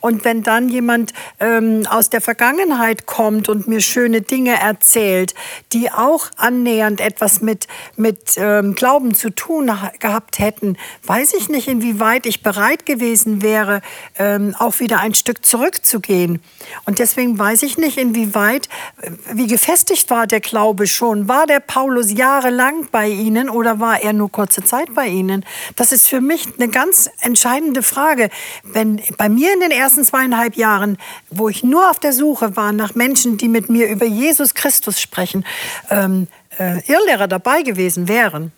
Und wenn dann jemand ähm, aus der Vergangenheit kommt und mir schöne Dinge erzählt, die auch annähernd etwas mit, mit ähm, Glauben zu tun ha gehabt hätten, weiß ich nicht, inwieweit ich bereit gewesen wäre, ähm, auch wieder ein Stück zurückzugehen. Und deswegen weiß ich nicht, inwieweit, äh, wie gefestigt war der Glaube schon. War der Paulus jahrelang bei Ihnen oder war er nur kurze Zeit bei Ihnen? Das ist für mich eine ganz entscheidende Frage. Wenn bei mir in den ersten zweieinhalb Jahren, wo ich nur auf der Suche war nach Menschen, die mit mir über Jesus Christus sprechen, ähm, äh, Irrlehrer dabei gewesen wären,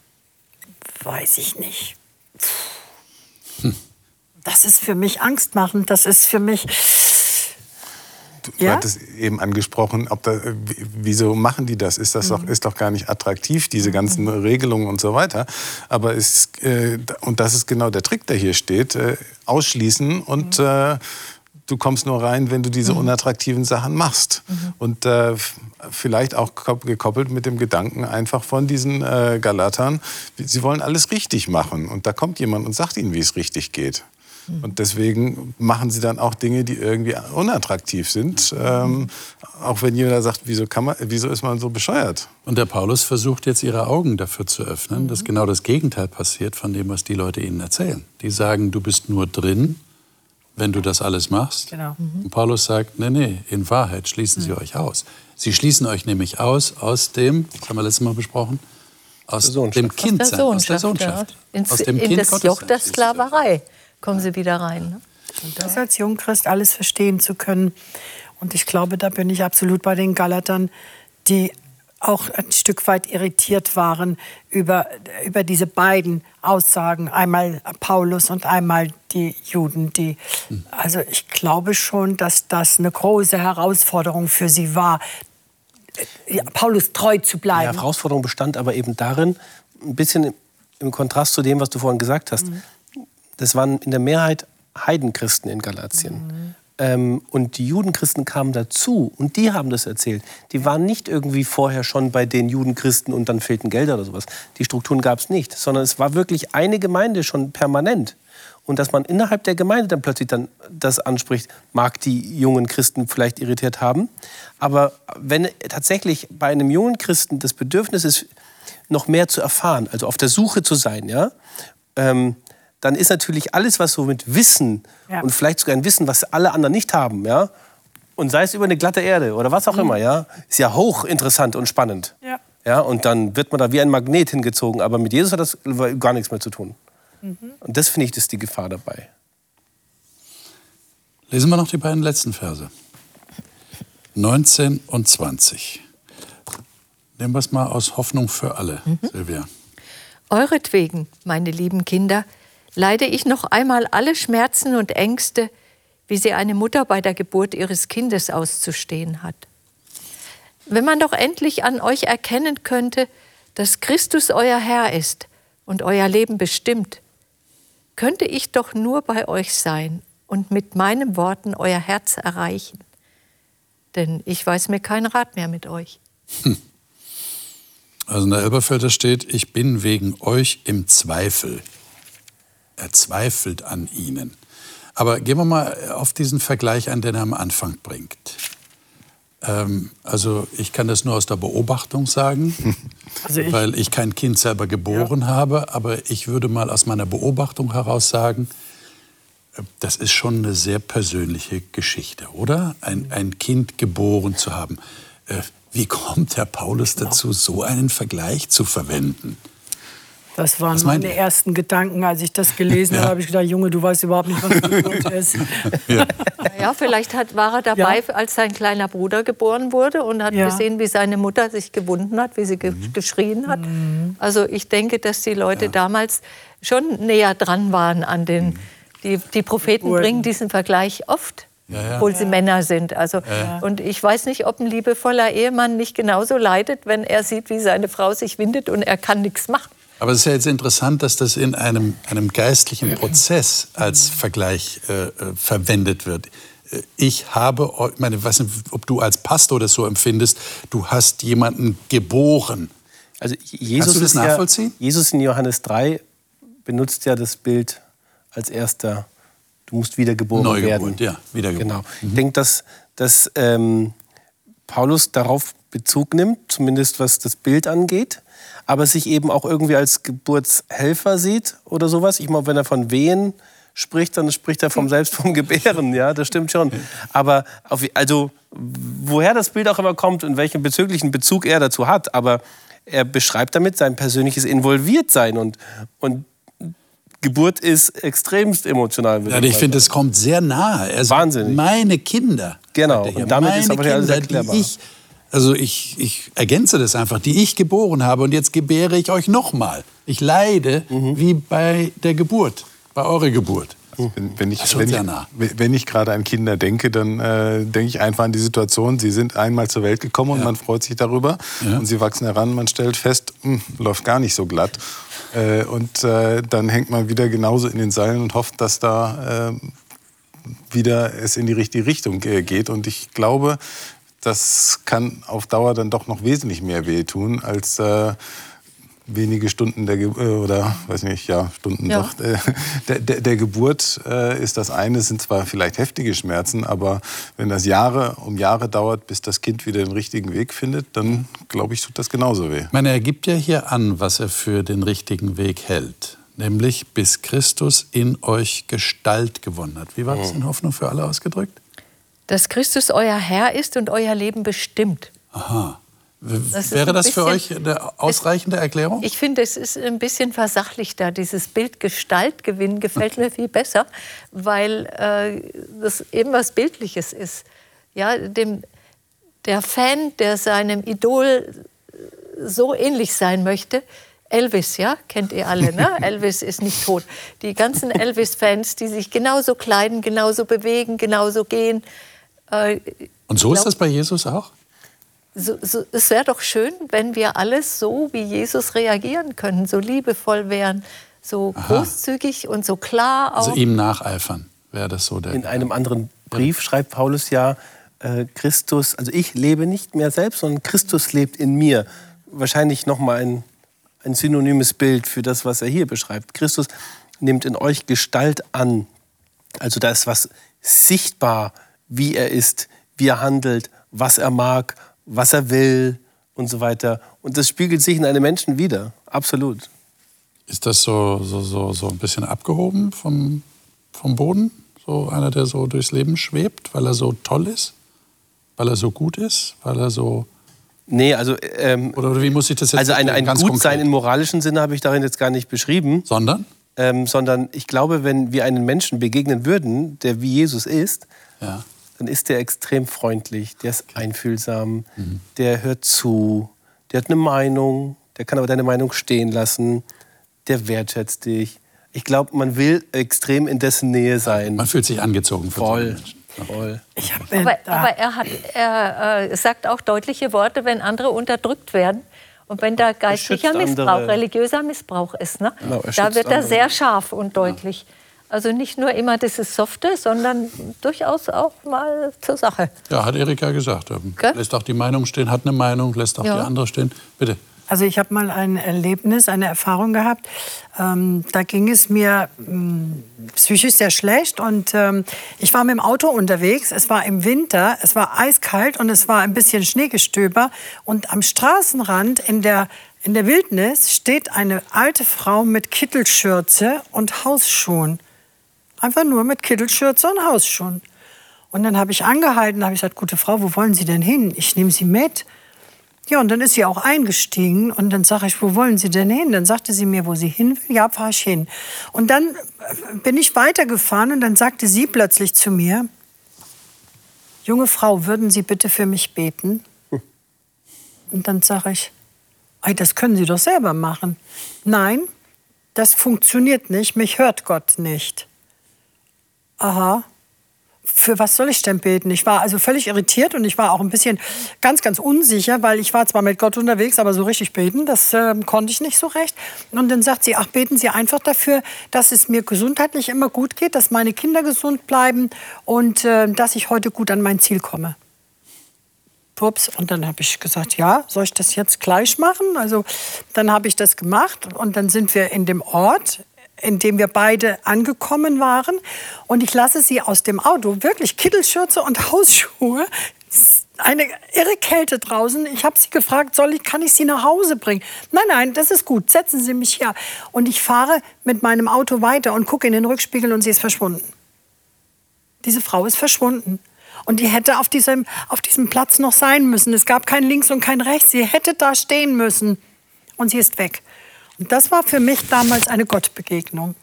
weiß ich nicht. Das ist für mich angstmachend. Das ist für mich. Du Ja? hattest eben angesprochen, ob da, wieso machen die das? Ist das doch, ist doch gar nicht attraktiv, diese ganzen Regelungen und so weiter. Aber es, äh, und das ist genau der Trick, der hier steht, äh, ausschließen und äh, du kommst nur rein, wenn du diese unattraktiven Sachen machst. Und äh, vielleicht auch kop- gekoppelt mit dem Gedanken einfach von diesen äh, Galatern, sie wollen alles richtig machen. Und da kommt jemand und sagt ihnen, wie es richtig geht. Und deswegen machen sie dann auch Dinge, die irgendwie unattraktiv sind. Ähm, auch wenn jeder sagt, wieso, kann man, wieso ist man so bescheuert? Und der Paulus versucht jetzt ihre Augen dafür zu öffnen, dass genau das Gegenteil passiert von dem, was die Leute ihnen erzählen. Die sagen, du bist nur drin, wenn du das alles machst. Genau. Und Paulus sagt, nee, nee, in Wahrheit schließen sie euch aus. Sie schließen euch nämlich aus aus dem, das haben wir letztes Mal besprochen, aus dem Kindsein, aus der Sohnschaft, Sohnschaft. Ja. Ins, aus dem in Kind das Gottes Joch der. Sklaverei kommen sie wieder rein. Ne? Das als Jungchrist alles verstehen zu können. Und ich glaube, da bin ich absolut bei den Galatern, die auch ein Stück weit irritiert waren über, über diese beiden Aussagen, einmal Paulus und einmal die Juden. Die, also ich glaube schon, dass das eine große Herausforderung für sie war, Paulus treu zu bleiben. Die Herausforderung bestand aber eben darin, ein bisschen im Kontrast zu dem, was du vorhin gesagt hast. Mhm. Das waren in der Mehrheit Heidenchristen in Galatien. Mhm. Ähm, und die Judenchristen kamen dazu und die haben das erzählt. Die waren nicht irgendwie vorher schon bei den Judenchristen und dann fehlten Gelder oder sowas. Die Strukturen gab es nicht, sondern es war wirklich eine Gemeinde schon permanent. Und dass man innerhalb der Gemeinde dann plötzlich dann das anspricht, mag die jungen Christen vielleicht irritiert haben. Aber wenn tatsächlich bei einem jungen Christen das Bedürfnis ist, noch mehr zu erfahren, also auf der Suche zu sein, ja, ähm, dann ist natürlich alles, was so mit Wissen ja. und vielleicht sogar ein Wissen, was alle anderen nicht haben, ja, und sei es über eine glatte Erde oder was auch mhm. immer, ja, ist ja hochinteressant und spannend. Ja. ja. Und dann wird man da wie ein Magnet hingezogen. Aber mit Jesus hat das gar nichts mehr zu tun. Mhm. Und das finde ich, ist die Gefahr dabei. Lesen wir noch die beiden letzten Verse. 19 und 20. Nehmen wir es mal aus Hoffnung für alle, mhm. Silvia. Euretwegen, meine lieben Kinder, leide ich noch einmal alle Schmerzen und Ängste, wie sie eine Mutter bei der Geburt ihres Kindes auszustehen hat. Wenn man doch endlich an euch erkennen könnte, dass Christus euer Herr ist und euer Leben bestimmt, könnte ich doch nur bei euch sein und mit meinen Worten euer Herz erreichen. Denn ich weiß mir keinen Rat mehr mit euch. Hm. Also in der Elberfelder steht, ich bin wegen euch im Zweifel. Er zweifelt an ihnen. Aber gehen wir mal auf diesen Vergleich an, den er am Anfang bringt. Ähm, also ich kann das nur aus der Beobachtung sagen, also ich, weil ich kein Kind selber geboren ja. habe. Aber ich würde mal aus meiner Beobachtung heraus sagen, äh, das ist schon eine sehr persönliche Geschichte, oder? Ein, ein Kind geboren zu haben. Äh, wie kommt Herr Paulus dazu, so einen Vergleich zu verwenden? Das waren meine ersten Gedanken, als ich das gelesen ja. habe. habe ich gedacht, Junge, du weißt überhaupt nicht, was Geburt ist. Ja. ja, vielleicht hat, war er dabei, ja. als sein kleiner Bruder geboren wurde und hat gesehen, wie seine Mutter sich gewunden hat, wie sie ge mhm. geschrien hat. Mhm. Also ich denke, dass die Leute damals schon näher dran waren an den. Mhm. Die, die Propheten bringen diesen Vergleich oft ja, ja. obwohl sie Männer sind. Also, Und ich weiß nicht, ob ein liebevoller Ehemann nicht genauso leidet, wenn er sieht, wie seine Frau sich windet und er kann nichts machen. Aber es ist ja jetzt interessant, dass das in einem, einem geistlichen Prozess als Vergleich äh, äh verwendet wird. Äh, ich habe, ich meine, weiß nicht, ob du als Pastor das so empfindest, du hast jemanden geboren. Also Jesus Kannst du das nachvollziehen? Ja, Jesus in Johannes 3 benutzt ja das Bild als erster, du musst wiedergeboren Neugeburt, werden. ja, wiedergeboren. Genau. Mhm. Ich denke, dass, dass ähm, Paulus darauf Bezug nimmt, zumindest was das Bild angeht aber sich eben auch irgendwie als Geburtshelfer sieht oder sowas. Ich meine, wenn er von Wehen spricht, dann spricht er vom selbst vom Gebären, ja, das stimmt schon. Aber auf, also woher das Bild auch immer kommt und welchen bezüglichen Bezug er dazu hat, aber er beschreibt damit sein persönliches Involviertsein und, und Geburt ist extremst emotional. Ja, ich finde, es kommt sehr nahe. Also Wahnsinnig. Meine Kinder. Genau. Und damit meine ist aber Kinder, alles erklärbar. Die ich also ich, ich ergänze das einfach, die ich geboren habe und jetzt gebäre ich euch nochmal. Ich leide mhm. wie bei der Geburt, bei eurer Geburt. Also wenn, wenn, ich, wenn, ich, wenn ich gerade an Kinder denke, dann äh, denke ich einfach an die Situation, sie sind einmal zur Welt gekommen und ja. man freut sich darüber ja. und sie wachsen heran, man stellt fest, mh, hm, läuft gar nicht so glatt. Äh, und äh, dann hängt man wieder genauso in den Seilen und hofft, dass da äh, wieder es in die richtige Richtung äh, geht. Und ich glaube, das kann auf Dauer dann doch noch wesentlich mehr wehtun als äh, wenige Stunden der Ge äh, oder weiß nicht, ja Stunden ja. Doch, äh, der, der, der, Geburt äh, ist das eine, sind zwar vielleicht heftige Schmerzen, aber wenn das Jahre um Jahre dauert, bis das Kind wieder den richtigen Weg findet, dann glaube ich tut das genauso weh. Ich meine, er gibt ja hier an, was er für den richtigen Weg hält, nämlich bis Christus in euch Gestalt gewonnen hat. Wie war das in Hoffnung für alle ausgedrückt? Dass Christus euer Herr ist und euer Leben bestimmt. Aha. Das Wäre das bisschen, für euch eine ausreichende Erklärung? Ich finde, es ist ein bisschen versachlichter. Dieses Bild Gestaltgewinn gefällt mir viel besser, weil äh, das eben was Bildliches ist. ja, dem, der Fan, der seinem Idol so ähnlich sein möchte, Elvis, ja, kennt ihr alle, ne? Elvis ist nicht tot. Die ganzen Elvis-Fans, die sich genauso kleiden, genauso bewegen, genauso gehen. Äh, Und so ist das bei Jesus auch? So, so, es wäre doch schön, wenn wir alles so wie Jesus reagieren können, so liebevoll wären, so Aha. großzügig und so klar. Also auch. Also ihm nacheifern wäre das so der. In einem anderen Brief schreibt Paulus ja, äh, Christus, also ich lebe nicht mehr selbst, sondern Christus lebt in mir. Wahrscheinlich noch mal ein ein synonymes Bild für das, was er hier beschreibt. Christus nimmt in euch Gestalt an. Also da ist was sichtbar, wie er ist, wie er handelt, was er mag, was er will und so weiter. Und das spiegelt sich in einem Menschen wieder. Absolut. Ist das so, so, so, so ein bisschen abgehoben vom, vom Boden? So einer, der so durchs Leben schwebt, weil er so toll ist? Weil er so gut ist? Weil er so Nee, also. Ähm, oder, wie muss ich das jetzt Also ein, ein Gutsein im moralischen Sinne habe ich darin jetzt gar nicht beschrieben. Sondern? Ähm, sondern ich glaube, wenn wir einen Menschen begegnen würden, der wie Jesus ist, ja. Dann ist der extrem freundlich, der ist einfühlsam, mhm. der hört zu, der hat eine Meinung, der kann aber deine Meinung stehen lassen, der wertschätzt dich. Ich glaube, man will extrem in dessen Nähe sein. Man fühlt sich angezogen von Voll. Jawohl. aber, aber er, hat, er äh, sagt auch deutliche Worte, wenn andere unterdrückt werden. Und wenn da geistlicher Missbrauch, andere. religiöser Missbrauch ist, ne? Genau, da wird er andere. sehr scharf und deutlich. Ja. Also nicht nur immer dieses Softe, sondern durchaus auch mal zur Sache. Ja, hat Erika gesagt. Okay? Lässt auch die Meinung stehen, hat eine Meinung, lässt auch ja. die andere stehen. Bitte. Also ich habe mal ein Erlebnis, eine Erfahrung gehabt. Ähm, da ging es mir ähm, psychisch sehr schlecht und ähm, ich war mit dem Auto unterwegs. Es war im Winter, es war eiskalt und es war ein bisschen Schneegestöber. Und am Straßenrand in der in der Wildnis steht eine alte Frau mit Kittelschürze und Hausschuhen. Einfach nur mit Kittelschürze und Hausschuhen. Und dann habe ich angehalten, habe ich gesagt, gute Frau, wo wollen Sie denn hin? Ich nehme Sie mit. Ja, und dann ist sie auch eingestiegen und dann sage ich, wo wollen Sie denn hin? Dann sagte sie mir, wo sie hin will. Ja, fahre ich hin. Und dann äh, bin ich weitergefahren und dann sagte sie plötzlich zu mir, junge Frau, würden Sie bitte für mich beten? Und dann sage ich, Ey, das können Sie doch selber machen. Nein, das funktioniert nicht, mich hört Gott nicht. Aha, für was soll ich denn beten? Ich war also völlig irritiert und ich war auch ein bisschen ganz, ganz unsicher, weil ich war zwar mit Gott unterwegs, aber so richtig beten, das äh, konnte ich nicht so recht. Und dann sagt sie, ach, beten Sie einfach dafür, dass es mir gesundheitlich immer gut geht, dass meine Kinder gesund bleiben und äh, dass ich heute gut an mein Ziel komme. Pups. Und dann habe ich gesagt, ja, soll ich das jetzt gleich machen? Also dann habe ich das gemacht und dann sind wir in dem Ort in dem wir beide angekommen waren. Und ich lasse sie aus dem Auto, wirklich Kittelschürze und Hausschuhe, eine irre Kälte draußen. Ich habe sie gefragt, soll ich, kann ich sie nach Hause bringen? Nein, nein, das ist gut, setzen Sie mich her. Und ich fahre mit meinem Auto weiter und gucke in den Rückspiegel und sie ist verschwunden. Diese Frau ist verschwunden. Und die hätte auf diesem, auf diesem Platz noch sein müssen. Es gab kein Links und kein Rechts. Sie hätte da stehen müssen. Und sie ist weg. Das war für mich damals eine Gottbegegnung.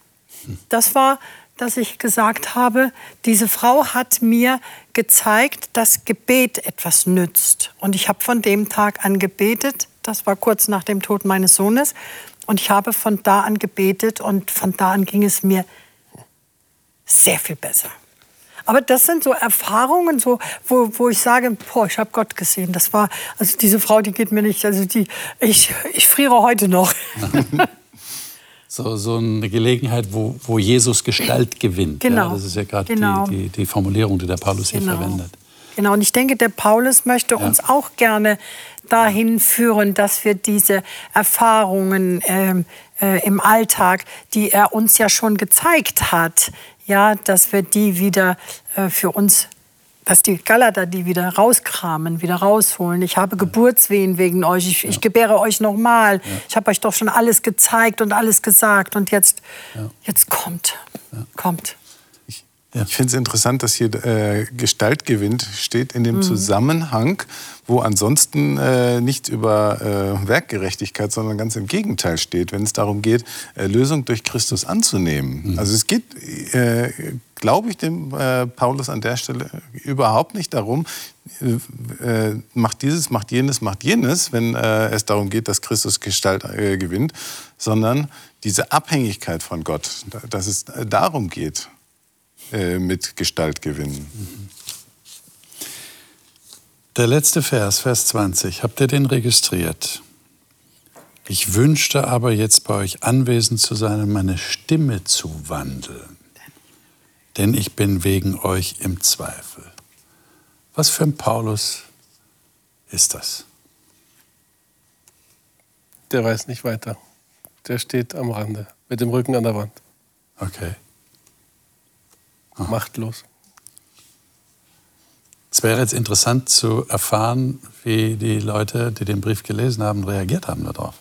Das war, dass ich gesagt habe, diese Frau hat mir gezeigt, dass Gebet etwas nützt. Und ich habe von dem Tag an gebetet. Das war kurz nach dem Tod meines Sohnes. Und ich habe von da an gebetet und von da an ging es mir sehr viel besser. Aber das sind so Erfahrungen, so, wo, wo ich sage, boah, ich habe Gott gesehen. Das war, also diese Frau, die geht mir nicht, also die, ich, ich friere heute noch. so, so eine Gelegenheit, wo, wo Jesus Gestalt gewinnt. Genau. Ja, das ist ja gerade genau. die, die, die, Formulierung, die der Paulus hier genau. verwendet. Genau, und ich denke, der Paulus möchte ja. uns auch gerne dahin führen, dass wir diese Erfahrungen ähm, äh, im Alltag, die er uns ja schon gezeigt hat, ja, dass wir die wieder äh, für uns, dass die Galater die wieder rauskramen, wieder rausholen. Ich habe Geburtswehen wegen euch, ich, ja. ich gebäre euch nochmal. Ja. Ich habe euch doch schon alles gezeigt und alles gesagt und jetzt, ja. jetzt kommt, kommt. Ich, Ja. Ich finde es interessant, dass hier äh, Gestalt gewinnt steht in dem mhm. Zusammenhang, wo ansonsten äh, nicht über äh, Werkgerechtigkeit, sondern ganz im Gegenteil steht, wenn es darum geht, Erlösung durch Christus anzunehmen. Mhm. Also es geht, äh, glaube ich, dem äh, Paulus an der Stelle überhaupt nicht darum, äh, macht dieses, macht jenes, macht jenes, wenn es darum geht, dass Christus Gestalt gewinnt, sondern diese Abhängigkeit von Gott, dass es darum geht. Äh, mit Gestalt gewinnen. Der letzte Vers, Vers 20, habt ihr den registriert? Ich wünschte aber jetzt bei euch anwesend zu sein und meine Stimme zu wandeln, denn ich bin wegen euch im Zweifel. Was für ein Paulus ist das? Der weiß nicht weiter. Der steht am Rande, mit dem Rücken an der Wand. Okay. Machtlos. Es wäre jetzt interessant zu erfahren, wie die Leute, die den Brief gelesen haben, reagiert haben darauf.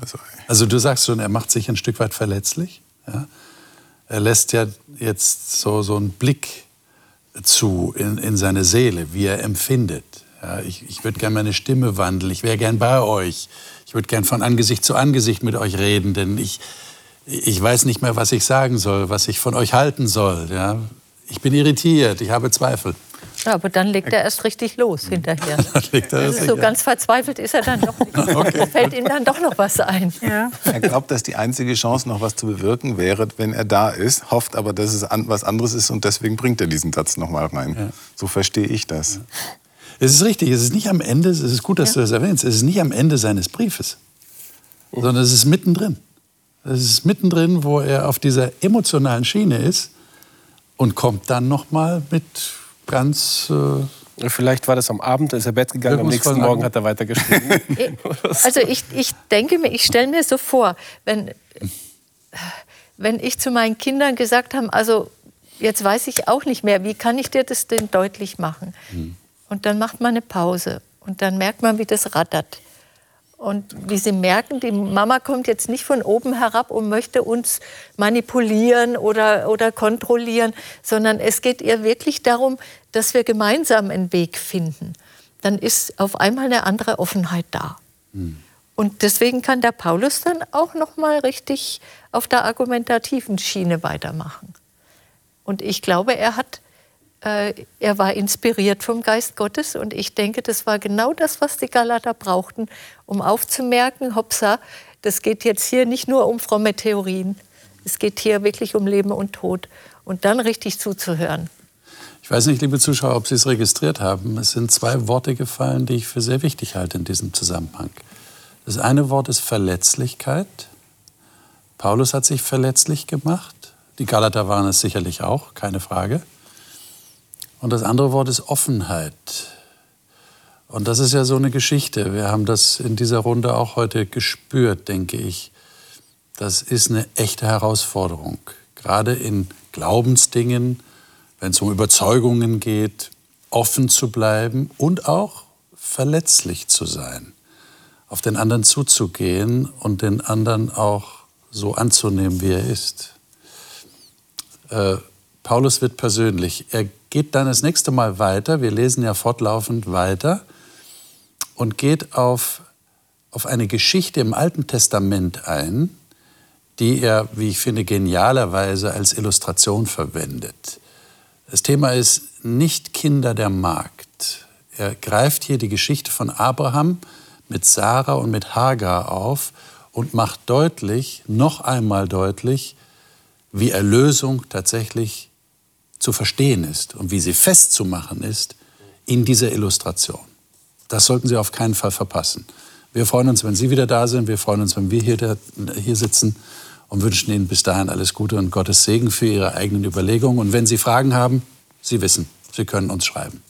Also, also du sagst schon, er macht sich ein Stück weit verletzlich. Ja? Er lässt ja jetzt so, so einen Blick zu in, in seine Seele, wie er empfindet. Ja, ich ich würde gerne meine Stimme wandeln, ich wäre gern bei euch. Ich würde gern von Angesicht zu Angesicht mit euch reden, denn ich, ich weiß nicht mehr, was ich sagen soll, was ich von euch halten soll. Ja? Ich bin irritiert, ich habe Zweifel. Ja, aber dann legt er erst richtig los hinterher. also so ganz verzweifelt ist er dann doch nicht. okay. Fällt ihm dann doch noch was ein. Ja. Er glaubt, dass die einzige Chance, noch was zu bewirken, wäre, wenn er da ist, hofft aber, dass es was anderes ist und deswegen bringt er diesen Satz noch mal rein. Ja. So verstehe ich das. Ja. Es ist richtig, es ist nicht am Ende, es ist gut, dass du das erwähnst, es ist nicht am Ende seines Briefes, sondern es ist mittendrin. Es ist mittendrin, wo er auf dieser emotionalen Schiene ist und kommt dann noch mal mit ganz äh, Vielleicht war das am Abend, ist er Bett gegangen, am nächsten Morgen hat er weitergeschrieben. also ich, ich denke mir, ich stelle mir so vor, wenn, wenn ich zu meinen Kindern gesagt habe, also jetzt weiß ich auch nicht mehr, wie kann ich dir das denn deutlich machen? Hm. Und dann macht man eine Pause und dann merkt man, wie das rattert. Und wie Sie merken, die Mama kommt jetzt nicht von oben herab und möchte uns manipulieren oder, oder kontrollieren, sondern es geht ihr wirklich darum, dass wir gemeinsam einen Weg finden. Dann ist auf einmal eine andere Offenheit da. Mhm. Und deswegen kann der Paulus dann auch noch mal richtig auf der argumentativen Schiene weitermachen. Und ich glaube, er hat er war inspiriert vom Geist Gottes und ich denke, das war genau das, was die Galater brauchten, um aufzumerken, hoppsa, das geht jetzt hier nicht nur um fromme Theorien, es geht hier wirklich um Leben und Tod und dann richtig zuzuhören. Ich weiß nicht, liebe Zuschauer, ob Sie es registriert haben. Es sind zwei Worte gefallen, die ich für sehr wichtig halte in diesem Zusammenhang. Das eine Wort ist Verletzlichkeit. Paulus hat sich verletzlich gemacht. Die Galater waren es sicherlich auch, keine Frage. Und das andere Wort ist Offenheit. Und das ist ja so eine Geschichte. Wir haben das in dieser Runde auch heute gespürt, denke ich. Das ist eine echte Herausforderung. Gerade in Glaubensdingen, wenn es um Überzeugungen geht, offen zu bleiben und auch verletzlich zu sein. Auf den anderen zuzugehen und den anderen auch so anzunehmen, wie er ist. Äh, Paulus wird persönlich. Er geht dann das nächste Mal weiter, wir lesen ja fortlaufend weiter, und geht auf, auf eine Geschichte im Alten Testament ein, die er, wie ich finde, genialerweise als Illustration verwendet. Das Thema ist nicht Kinder der Magd. Er greift hier die Geschichte von Abraham mit Sarah und mit Hagar auf und macht deutlich, noch einmal deutlich, wie Erlösung tatsächlich zu verstehen ist und wie sie festzumachen ist in dieser Illustration. Das sollten Sie auf keinen Fall verpassen. Wir freuen uns, wenn Sie wieder da sind. Wir freuen uns, wenn wir hier, hier sitzen und wünschen Ihnen bis dahin alles Gute und Gottes Segen für Ihre eigenen Überlegungen. Und wenn Sie Fragen haben, Sie wissen, Sie können uns schreiben.